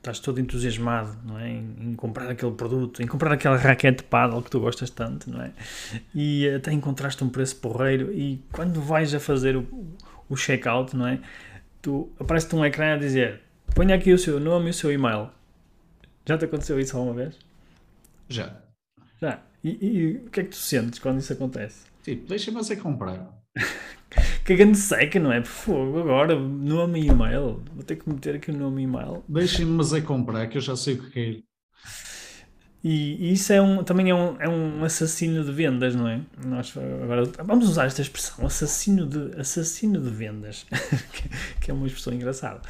estás todo entusiasmado não é? Em, em, comprar aquele produto, em comprar aquela raquete de paddle que tu gostas tanto, não é? E até encontraste um preço porreiro e quando vais a fazer o, o checkout, não é? Tu aparece-te um ecrã a dizer ponha aqui o seu nome e o seu e-mail. Já te aconteceu isso alguma vez? Já. Já. E, e o que é que tu sentes quando isso acontece? Tipo, deixa-me você comprar. que grande seca, não é? Por fogo, agora, nome e e-mail. Vou ter que meter aqui o nome e e-mail. Deixem-me, mas é comprar, que eu já sei o que quero. E, e isso é um, também é um, é um assassino de vendas, não é? Nós agora vamos usar esta expressão, assassino de, assassino de vendas, que é uma expressão engraçada.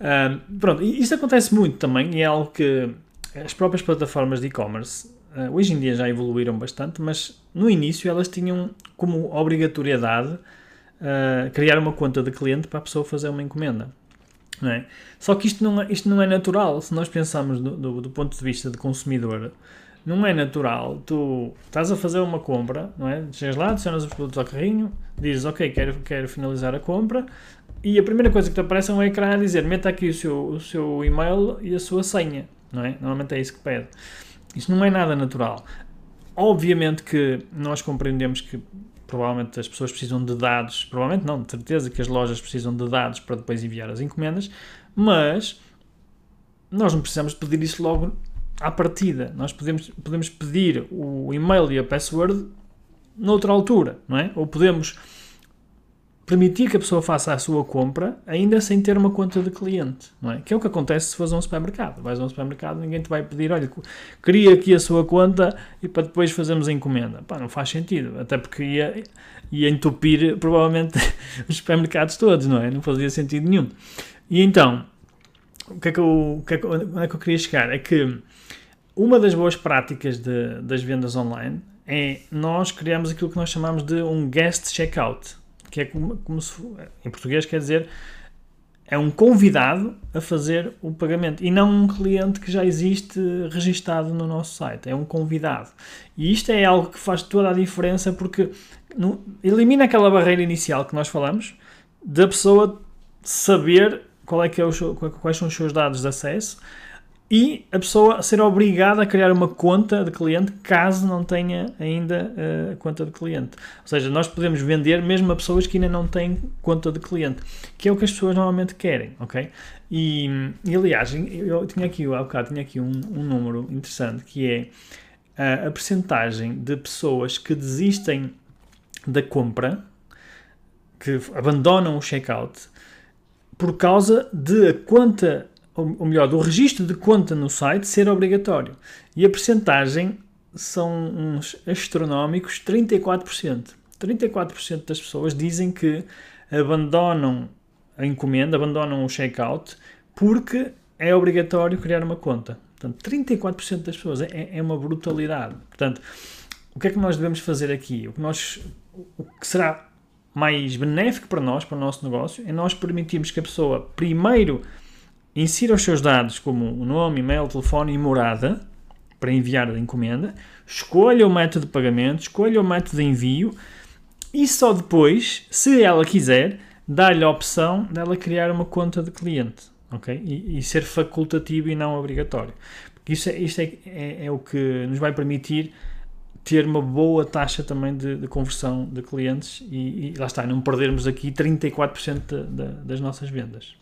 Uh, pronto, e isto acontece muito também e é algo que as próprias plataformas de e-commerce uh, hoje em dia já evoluíram bastante, mas no início elas tinham como obrigatoriedade uh, criar uma conta de cliente para a pessoa fazer uma encomenda. É? Só que isto não é, isto não é natural. Se nós pensarmos do, do, do, ponto de vista de consumidor, não é natural. Tu estás a fazer uma compra, não é? Chegas lá, adicionas os produtos ao carrinho, dizes, ok, quero, quero finalizar a compra, e a primeira coisa que te aparece é um ecrã a dizer, meta aqui o seu, o seu e-mail e a sua senha, não é? Normalmente é isso que pede. Isso não é nada natural. Obviamente que nós compreendemos que provavelmente as pessoas precisam de dados, provavelmente não, de certeza que as lojas precisam de dados para depois enviar as encomendas, mas nós não precisamos pedir isso logo à partida. Nós podemos, podemos pedir o e-mail e a password noutra altura, não é? Ou podemos permitir que a pessoa faça a sua compra ainda sem ter uma conta de cliente, não é? Que é o que acontece se fores a um supermercado. Vais a um supermercado, ninguém te vai pedir, olha, cria aqui a sua conta e para depois fazermos a encomenda. Pá, não faz sentido, até porque ia, ia entupir provavelmente os supermercados todos, não é? Não fazia sentido nenhum. E então, o que é que eu, que é que, onde é que eu queria chegar? É que uma das boas práticas de, das vendas online é nós criamos aquilo que nós chamamos de um guest checkout que é como, como se, em português quer dizer é um convidado a fazer o pagamento e não um cliente que já existe registado no nosso site. É um convidado. E isto é algo que faz toda a diferença porque no, elimina aquela barreira inicial que nós falamos da pessoa saber qual é que é o, quais são os seus dados de acesso e a pessoa ser obrigada a criar uma conta de cliente caso não tenha ainda a uh, conta de cliente. Ou seja, nós podemos vender mesmo a pessoas que ainda não têm conta de cliente, que é o que as pessoas normalmente querem, ok? E, e aliás, eu tinha aqui, há bocado, tinha aqui um, um número interessante que é a, a percentagem de pessoas que desistem da compra, que abandonam o checkout, por causa de a conta ou melhor, do registro de conta no site ser obrigatório. E a percentagem são uns astronómicos 34%. 34% das pessoas dizem que abandonam a encomenda, abandonam o checkout porque é obrigatório criar uma conta. Portanto, 34% das pessoas é, é uma brutalidade. Portanto, o que é que nós devemos fazer aqui? O que, nós, o que será mais benéfico para nós, para o nosso negócio, é nós permitirmos que a pessoa primeiro insira os seus dados como o nome, e-mail, telefone e morada para enviar a encomenda, escolha o método de pagamento, escolha o método de envio e só depois, se ela quiser, dá-lhe a opção dela criar uma conta de cliente, ok? E, e ser facultativo e não obrigatório. Porque isso, é, isto é, é, é, o que nos vai permitir ter uma boa taxa também de, de conversão de clientes e, e, lá está, não perdermos aqui 34% de, de, das nossas vendas.